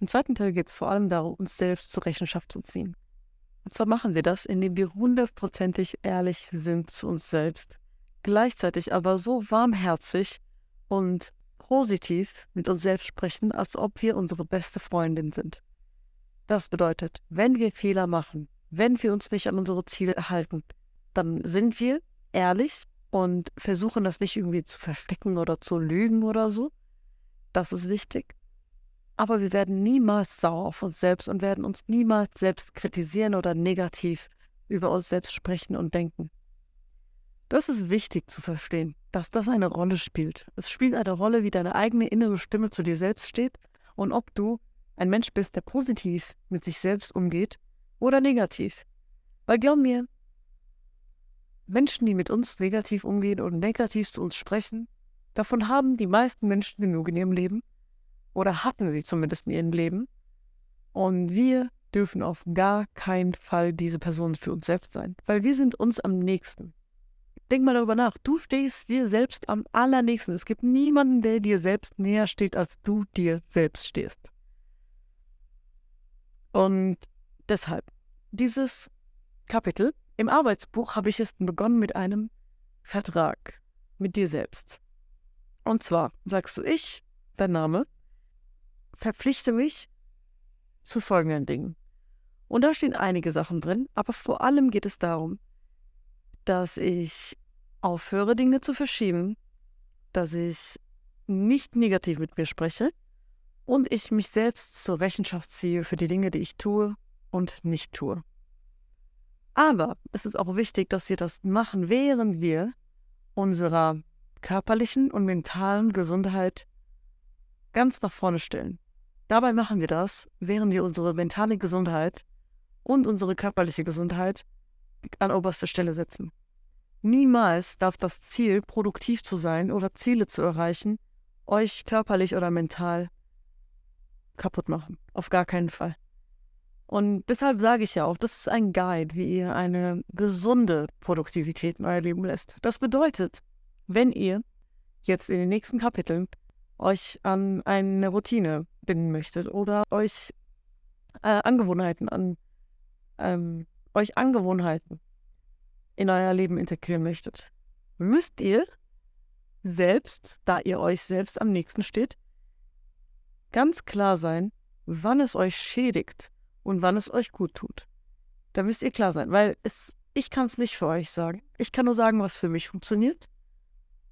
Im zweiten Teil geht es vor allem darum, uns selbst zur Rechenschaft zu ziehen. Und zwar machen wir das, indem wir hundertprozentig ehrlich sind zu uns selbst, gleichzeitig aber so warmherzig und positiv mit uns selbst sprechen, als ob wir unsere beste Freundin sind. Das bedeutet, wenn wir Fehler machen, wenn wir uns nicht an unsere Ziele halten, dann sind wir ehrlich und versuchen das nicht irgendwie zu verstecken oder zu lügen oder so. Das ist wichtig. Aber wir werden niemals sauer auf uns selbst und werden uns niemals selbst kritisieren oder negativ über uns selbst sprechen und denken. Das ist wichtig zu verstehen, dass das eine Rolle spielt. Es spielt eine Rolle, wie deine eigene innere Stimme zu dir selbst steht und ob du ein Mensch bist, der positiv mit sich selbst umgeht oder negativ. Weil glaub mir, Menschen, die mit uns negativ umgehen und negativ zu uns sprechen, davon haben die meisten Menschen genug in ihrem Leben oder hatten sie zumindest in ihrem Leben. Und wir dürfen auf gar keinen Fall diese Person für uns selbst sein, weil wir sind uns am nächsten. Denk mal darüber nach. Du stehst dir selbst am allernächsten. Es gibt niemanden, der dir selbst näher steht, als du dir selbst stehst. Und deshalb, dieses Kapitel im Arbeitsbuch habe ich es begonnen mit einem Vertrag mit dir selbst. Und zwar sagst du ich, dein Name, verpflichte mich zu folgenden Dingen. Und da stehen einige Sachen drin, aber vor allem geht es darum, dass ich aufhöre, Dinge zu verschieben, dass ich nicht negativ mit mir spreche und ich mich selbst zur Rechenschaft ziehe für die Dinge, die ich tue und nicht tue. Aber es ist auch wichtig, dass wir das machen, während wir unserer körperlichen und mentalen Gesundheit ganz nach vorne stellen. Dabei machen wir das, während wir unsere mentale Gesundheit und unsere körperliche Gesundheit an oberster Stelle setzen. Niemals darf das Ziel, produktiv zu sein oder Ziele zu erreichen, euch körperlich oder mental kaputt machen. Auf gar keinen Fall. Und deshalb sage ich ja auch, das ist ein Guide, wie ihr eine gesunde Produktivität in euer Leben lässt. Das bedeutet, wenn ihr jetzt in den nächsten Kapiteln euch an eine Routine binden möchtet oder euch äh, Angewohnheiten an ähm, euch Angewohnheiten in euer Leben integrieren möchtet, müsst ihr selbst, da ihr euch selbst am nächsten steht, ganz klar sein, wann es euch schädigt und wann es euch gut tut. Da müsst ihr klar sein, weil es, ich kann es nicht für euch sagen. Ich kann nur sagen, was für mich funktioniert.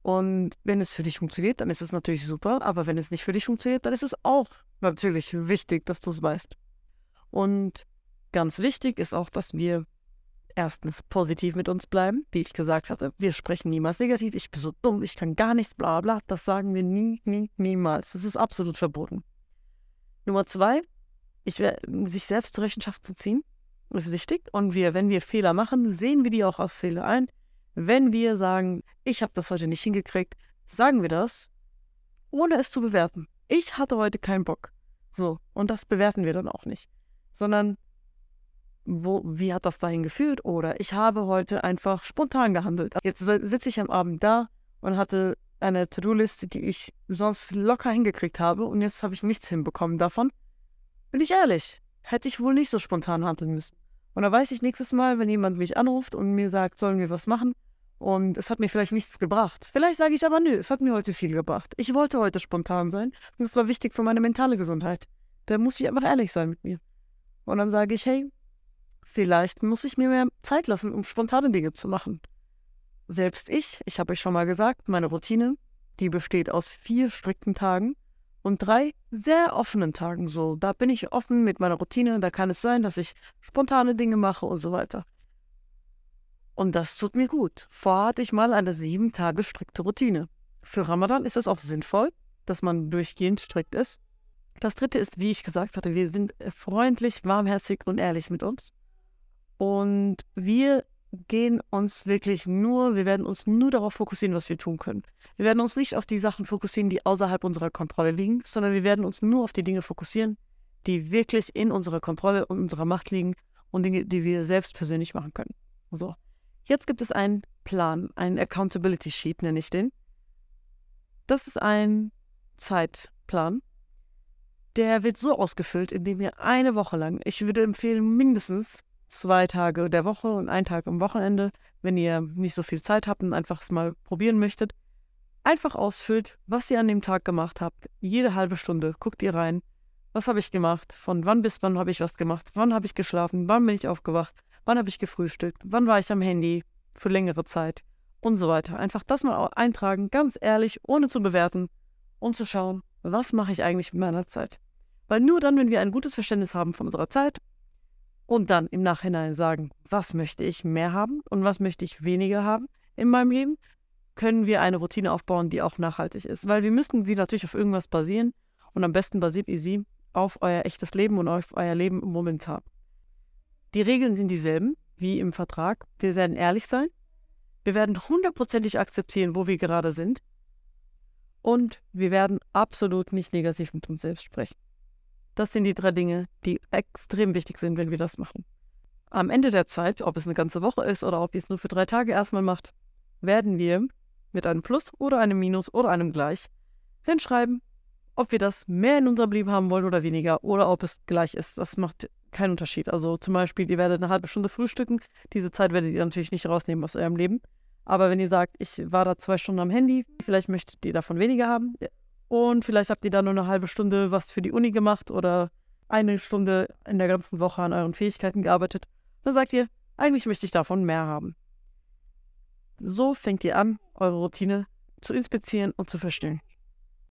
Und wenn es für dich funktioniert, dann ist es natürlich super. Aber wenn es nicht für dich funktioniert, dann ist es auch natürlich wichtig, dass du es weißt. Und ganz wichtig ist auch, dass wir erstens positiv mit uns bleiben, wie ich gesagt hatte. Wir sprechen niemals negativ. Ich bin so dumm, ich kann gar nichts, bla bla. Das sagen wir nie, nie, niemals. Das ist absolut verboten. Nummer zwei, ich, sich selbst zur Rechenschaft zu ziehen, ist wichtig. Und wir, wenn wir Fehler machen, sehen wir die auch als Fehler ein. Wenn wir sagen, ich habe das heute nicht hingekriegt, sagen wir das, ohne es zu bewerten. Ich hatte heute keinen Bock. So, und das bewerten wir dann auch nicht. Sondern, wo, wie hat das dahin geführt? Oder ich habe heute einfach spontan gehandelt. Jetzt sitze ich am Abend da und hatte eine To-Do-Liste, die ich sonst locker hingekriegt habe und jetzt habe ich nichts hinbekommen davon. Bin ich ehrlich, hätte ich wohl nicht so spontan handeln müssen. Und da weiß ich nächstes Mal, wenn jemand mich anruft und mir sagt, sollen wir was machen, und es hat mir vielleicht nichts gebracht. Vielleicht sage ich aber, nö, es hat mir heute viel gebracht. Ich wollte heute spontan sein und es war wichtig für meine mentale Gesundheit. Da muss ich einfach ehrlich sein mit mir. Und dann sage ich, hey, vielleicht muss ich mir mehr Zeit lassen, um spontane Dinge zu machen. Selbst ich, ich habe euch schon mal gesagt, meine Routine, die besteht aus vier strikten Tagen und drei sehr offenen Tagen. So, da bin ich offen mit meiner Routine. Da kann es sein, dass ich spontane Dinge mache und so weiter. Und das tut mir gut. Vorher hatte ich mal eine sieben Tage strikte Routine. Für Ramadan ist es auch sinnvoll, dass man durchgehend strikt ist. Das dritte ist, wie ich gesagt hatte, wir sind freundlich, warmherzig und ehrlich mit uns. Und wir gehen uns wirklich nur, wir werden uns nur darauf fokussieren, was wir tun können. Wir werden uns nicht auf die Sachen fokussieren, die außerhalb unserer Kontrolle liegen, sondern wir werden uns nur auf die Dinge fokussieren, die wirklich in unserer Kontrolle und unserer Macht liegen und Dinge, die wir selbst persönlich machen können. So, jetzt gibt es einen Plan, einen Accountability Sheet nenne ich den. Das ist ein Zeitplan, der wird so ausgefüllt, indem ihr eine Woche lang, ich würde empfehlen, mindestens zwei Tage der Woche und einen Tag am Wochenende, wenn ihr nicht so viel Zeit habt und einfach es mal probieren möchtet, einfach ausfüllt, was ihr an dem Tag gemacht habt. Jede halbe Stunde guckt ihr rein. Was habe ich gemacht? Von wann bis wann habe ich was gemacht? Wann habe ich geschlafen? Wann bin ich aufgewacht? Wann habe ich gefrühstückt? Wann war ich am Handy für längere Zeit? Und so weiter. Einfach das mal eintragen, ganz ehrlich, ohne zu bewerten, um zu schauen, was mache ich eigentlich mit meiner Zeit. Weil nur dann, wenn wir ein gutes Verständnis haben von unserer Zeit und dann im Nachhinein sagen, was möchte ich mehr haben und was möchte ich weniger haben in meinem Leben, können wir eine Routine aufbauen, die auch nachhaltig ist. Weil wir müssen sie natürlich auf irgendwas basieren und am besten basiert ihr sie auf euer echtes Leben und auf euer Leben momentan. Die Regeln sind dieselben wie im Vertrag. Wir werden ehrlich sein. Wir werden hundertprozentig akzeptieren, wo wir gerade sind. Und wir werden absolut nicht negativ mit uns selbst sprechen. Das sind die drei Dinge, die extrem wichtig sind, wenn wir das machen. Am Ende der Zeit, ob es eine ganze Woche ist oder ob ihr es nur für drei Tage erstmal macht, werden wir mit einem Plus oder einem Minus oder einem Gleich hinschreiben, ob wir das mehr in unserem Leben haben wollen oder weniger oder ob es gleich ist. Das macht keinen Unterschied. Also zum Beispiel, ihr werdet eine halbe Stunde frühstücken. Diese Zeit werdet ihr natürlich nicht rausnehmen aus eurem Leben. Aber wenn ihr sagt, ich war da zwei Stunden am Handy, vielleicht möchtet ihr davon weniger haben und vielleicht habt ihr da nur eine halbe Stunde was für die Uni gemacht oder eine Stunde in der ganzen Woche an euren Fähigkeiten gearbeitet. Dann sagt ihr, eigentlich möchte ich davon mehr haben. So fängt ihr an, eure Routine zu inspizieren und zu verstehen.